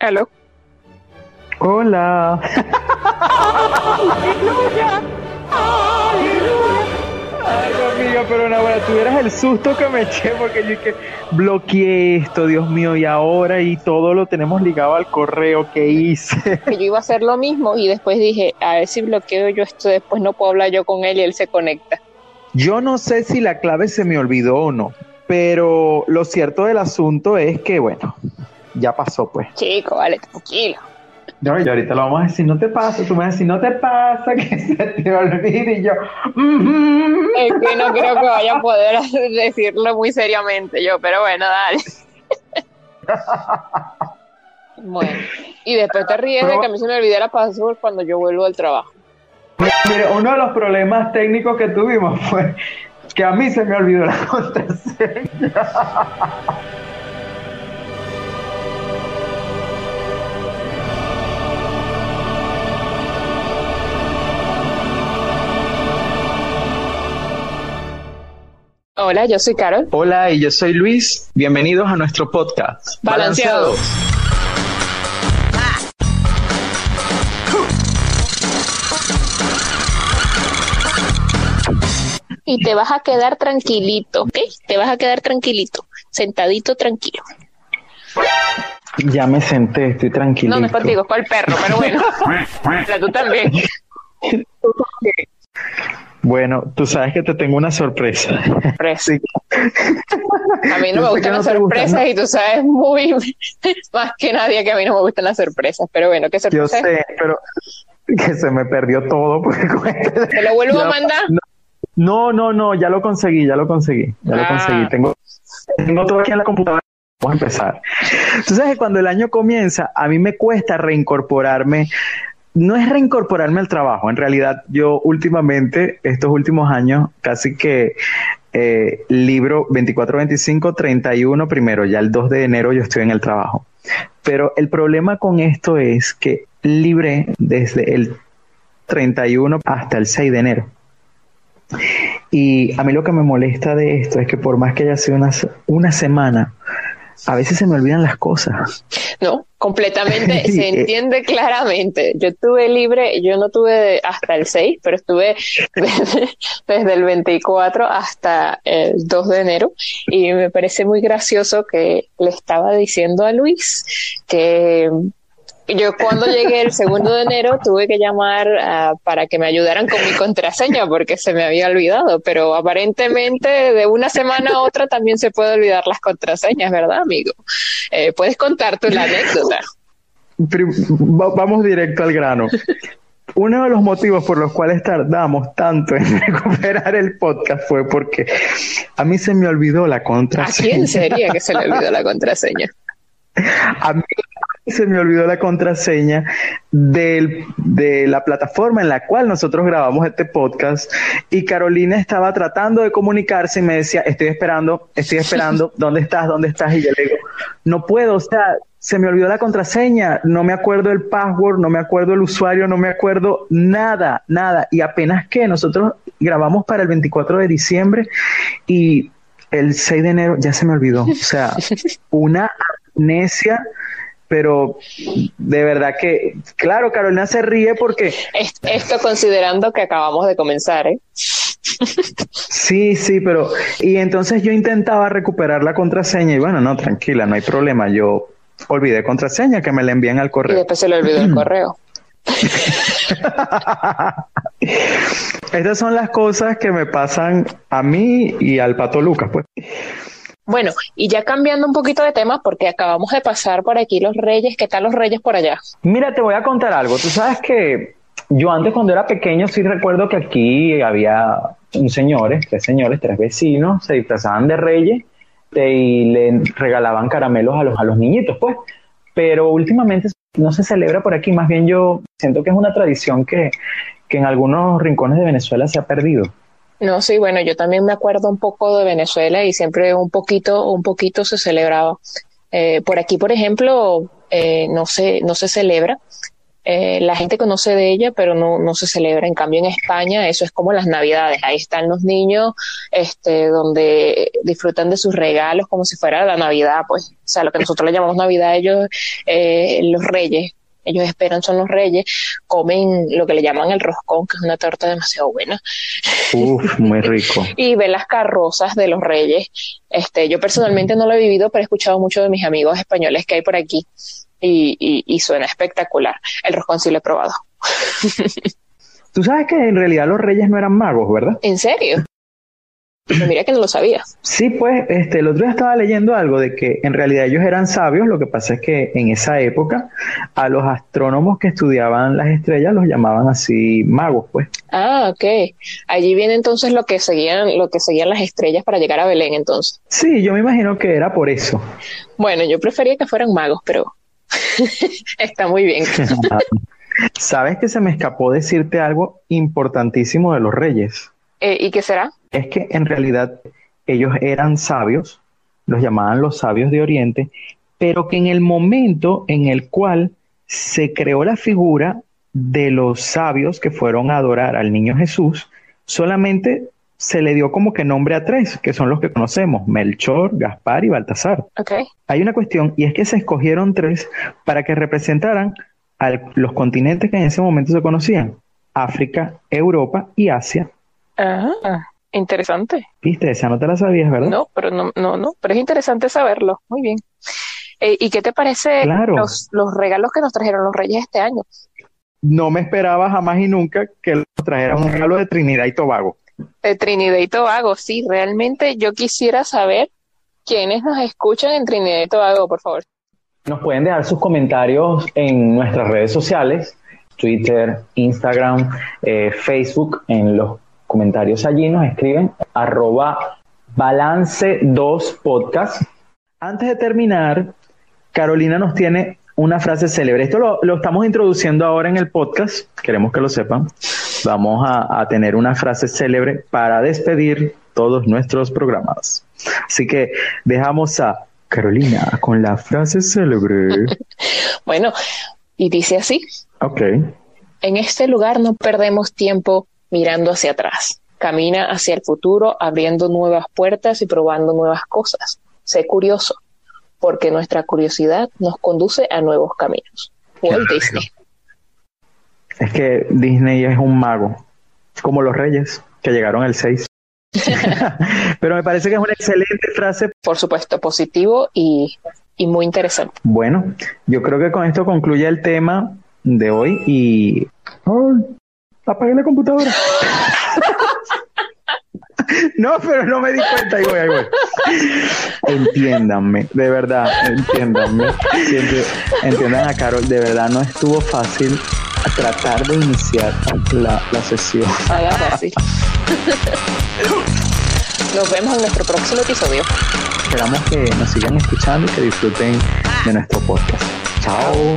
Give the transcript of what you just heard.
Aló. Hola. Ay, amiga, pero no, bueno, tuvieras el susto que me eché porque yo que bloqueé esto, Dios mío, y ahora y todo lo tenemos ligado al correo que hice. Que yo iba a hacer lo mismo y después dije, a ver si bloqueo yo esto, después no puedo hablar yo con él y él se conecta. Yo no sé si la clave se me olvidó o no, pero lo cierto del asunto es que, bueno, ya pasó pues. Chico, vale, tranquilo. No, y ahorita lo vamos a decir, no te pasa, tú me vas a decir, no te pasa, que se te olvide, y yo. Es que no creo que vaya a poder decirlo muy seriamente yo, pero bueno, dale. Bueno, y después te ríes de que a mí se me olvidó la password cuando yo vuelvo al trabajo. Mire, uno de los problemas técnicos que tuvimos fue que a mí se me olvidó la contraseña. Hola, yo soy Carol. Hola, y yo soy Luis. Bienvenidos a nuestro podcast. Balanceados. Y te vas a quedar tranquilito, ¿ok? Te vas a quedar tranquilito, sentadito, tranquilo. Ya me senté, estoy tranquilo. No, no es contigo, es con el perro, pero bueno. Pero tú también. Bueno, tú sabes que te tengo una sorpresa. Sí. A mí no Yo me gustan no las gusta, sorpresas ¿no? y tú sabes muy más que nadie que a mí no me gustan las sorpresas. Pero bueno, ¿qué Yo sorpresa? es? sé, pero que se me perdió todo. Porque ¿Te lo vuelvo a mandar? No, no, no, ya lo conseguí, ya lo conseguí, ya lo Ah. conseguí. Tengo, tengo todo aquí en la computadora. Vamos a empezar. Tú sabes que cuando el año comienza, a mí me cuesta reincorporarme. No es reincorporarme al trabajo. En realidad, yo últimamente, estos últimos años, casi que eh, libro 24, 25, 31 primero, ya el 2 de enero yo estoy en el trabajo. Pero el problema con esto es que libré desde el 31 hasta el 6 de enero. Y a mí lo que me molesta de esto es que por más que haya sido una, una semana, a veces se me olvidan las cosas. No, completamente, se eh. entiende claramente. Yo tuve libre, yo no tuve hasta el 6, pero estuve desde, desde el 24 hasta el 2 de enero y me parece muy gracioso que le estaba diciendo a Luis que yo cuando llegué el segundo de enero tuve que llamar ah, para que me ayudaran con mi contraseña porque se me había olvidado, pero aparentemente de una semana a otra también se puede olvidar las contraseñas, ¿verdad, amigo? Eh, Puedes contar tú la anécdota. Va- Vamos directo al grano. Uno de los motivos por los cuales tardamos tanto en recuperar el podcast fue porque a mí se me olvidó la ¿A contraseña. quién sería que se le olvidó la contraseña? A mí se me olvidó la contraseña del- de la plataforma en la cual nosotros grabamos este podcast y Carolina estaba tratando de comunicarse y me decía, estoy esperando, estoy esperando, ¿dónde estás? ¿Dónde estás? Y yo le digo, no puedo, o sea, se me olvidó la contraseña, no me acuerdo el password, no me acuerdo el usuario, no me acuerdo nada, nada. Y apenas que nosotros grabamos para el 24 de diciembre y el 6 de enero ya se me olvidó. O sea, una amnesia, pero de verdad que, claro, Carolina se ríe porque Es- Esto considerando que acabamos de comenzar, ¿eh? sí, sí, pero y entonces yo intentaba recuperar la contraseña y bueno, no, tranquila, no hay problema, yo olvidé contraseña que me la envían al Y correo. después se le olvidó el correo. Estas son las cosas que me pasan a mí y al Pato Lucas, pues. Bueno, y ya cambiando un poquito de tema, porque acabamos de pasar por aquí los reyes. ¿Qué tal los reyes por allá? Mira, te voy a contar algo. Tú sabes que yo antes cuando era pequeño sí recuerdo que aquí había un señores, tres señores, tres vecinos, se disfrazaban de reyes eh, y le regalaban caramelos a los, a los niñitos, pues. Pero últimamente no se celebra por aquí, más bien yo siento que es una tradición que, que en algunos rincones de Venezuela se ha perdido. No, sí, bueno, yo también me acuerdo un poco de Venezuela y siempre un poquito, un poquito se celebraba. Eh, por aquí, por ejemplo, eh, no se, no se celebra, eh, la gente conoce de ella, pero no, no se celebra. En cambio, en España, eso es como las Navidades. Ahí están los niños, este, donde disfrutan de sus regalos como si fuera la Navidad, pues. O sea, lo que nosotros le llamamos Navidad, ellos, eh, los reyes, ellos esperan son los reyes, comen lo que le llaman el roscón, que es una torta demasiado buena. Uf, muy rico. y ven las carrozas de los reyes. Este, yo personalmente no lo he vivido, pero he escuchado mucho de mis amigos españoles que hay por aquí y, y, suena espectacular. El roscón sí lo he probado. Tú sabes que en realidad los reyes no eran magos, ¿verdad? ¿En serio? Mira que no lo sabía. Sí, pues este, el otro día estaba leyendo algo de que en realidad ellos eran sabios, lo que pasa es que en esa época a los astrónomos que estudiaban las estrellas los llamaban así magos, pues. Ah, ok. Allí viene entonces lo que seguían, lo que seguían las estrellas para llegar a Belén entonces. Sí, yo me imagino que era por eso. Bueno, yo prefería que fueran magos, pero está muy bien. Sabes que se me escapó decirte algo importantísimo de los reyes. Eh, ¿Y qué será? Es que en realidad ellos eran sabios, los llamaban los sabios de Oriente, pero que en el momento en el cual se creó la figura de los sabios que fueron a adorar al niño Jesús, solamente se le dio como que nombre a tres, que son los que conocemos, Melchor, Gaspar y Baltasar. Okay. Hay una cuestión, y es que se escogieron tres para que representaran a los continentes que en ese momento se conocían, África, Europa y Asia, Ah, interesante. Viste, esa no te la sabías, ¿verdad? No, pero no, no, no, pero es interesante saberlo. Muy bien. Eh, ¿Y qué te parece los, los regalos que nos trajeron los reyes este año? No me esperaba jamás y nunca que nos trajeran un regalo de Trinidad y Tobago. De Trinidad y Tobago, sí, realmente yo quisiera saber quiénes nos escuchan en Trinidad y Tobago, por favor. Nos pueden dejar sus comentarios en nuestras redes sociales, Twitter, Instagram, eh, Facebook, en los comentarios allí nos escriben arroba balance 2 podcast. Antes de terminar, Carolina nos tiene una frase célebre. Esto lo, estamos introduciendo ahora en el podcast, queremos que lo sepan. Vamos a, a tener una frase célebre para despedir todos nuestros programas. Así que dejamos a Carolina con la frase célebre. bueno, y dice así. Ok. En este lugar no perdemos tiempo mirando hacia atrás. Camina hacia el futuro, abriendo nuevas puertas y probando nuevas cosas. Sé curioso, porque nuestra curiosidad nos conduce a nuevos caminos. Walt Disney. Es que Disney es un mago, como los reyes que llegaron el 6. Pero me parece que es una excelente frase. Por supuesto, positivo y, y muy interesante. Bueno, yo creo que con esto concluye el tema de hoy y apagué la computadora. no, pero no me di cuenta. Ahí voy, ahí voy. Entiéndanme, de verdad, entiéndanme. Entiendan a Carol, de verdad no estuvo fácil tratar de iniciar la, la sesión. Nos vemos en nuestro próximo episodio. Esperamos que nos sigan escuchando y que disfruten de nuestro podcast. Chao.